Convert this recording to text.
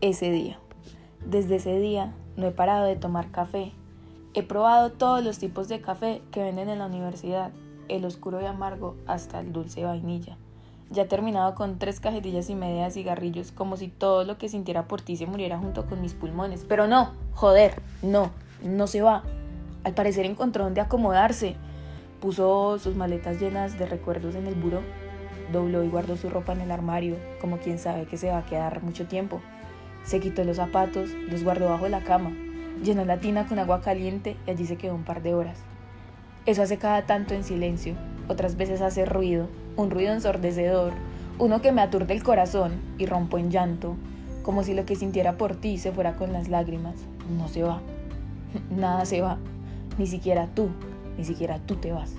ese día. Desde ese día no he parado de tomar café. He probado todos los tipos de café que venden en la universidad, el oscuro y amargo hasta el dulce vainilla. Ya he terminado con tres cajetillas y media de cigarrillos, como si todo lo que sintiera por ti se muriera junto con mis pulmones. Pero no, joder, no, no se va. Al parecer encontró donde acomodarse. Puso sus maletas llenas de recuerdos en el buró. Dobló y guardó su ropa en el armario, como quien sabe que se va a quedar mucho tiempo. Se quitó los zapatos, los guardó bajo la cama. Llenó la tina con agua caliente y allí se quedó un par de horas. Eso hace cada tanto en silencio, otras veces hace ruido, un ruido ensordecedor, uno que me aturde el corazón y rompo en llanto, como si lo que sintiera por ti se fuera con las lágrimas. No se va, nada se va, ni siquiera tú, ni siquiera tú te vas.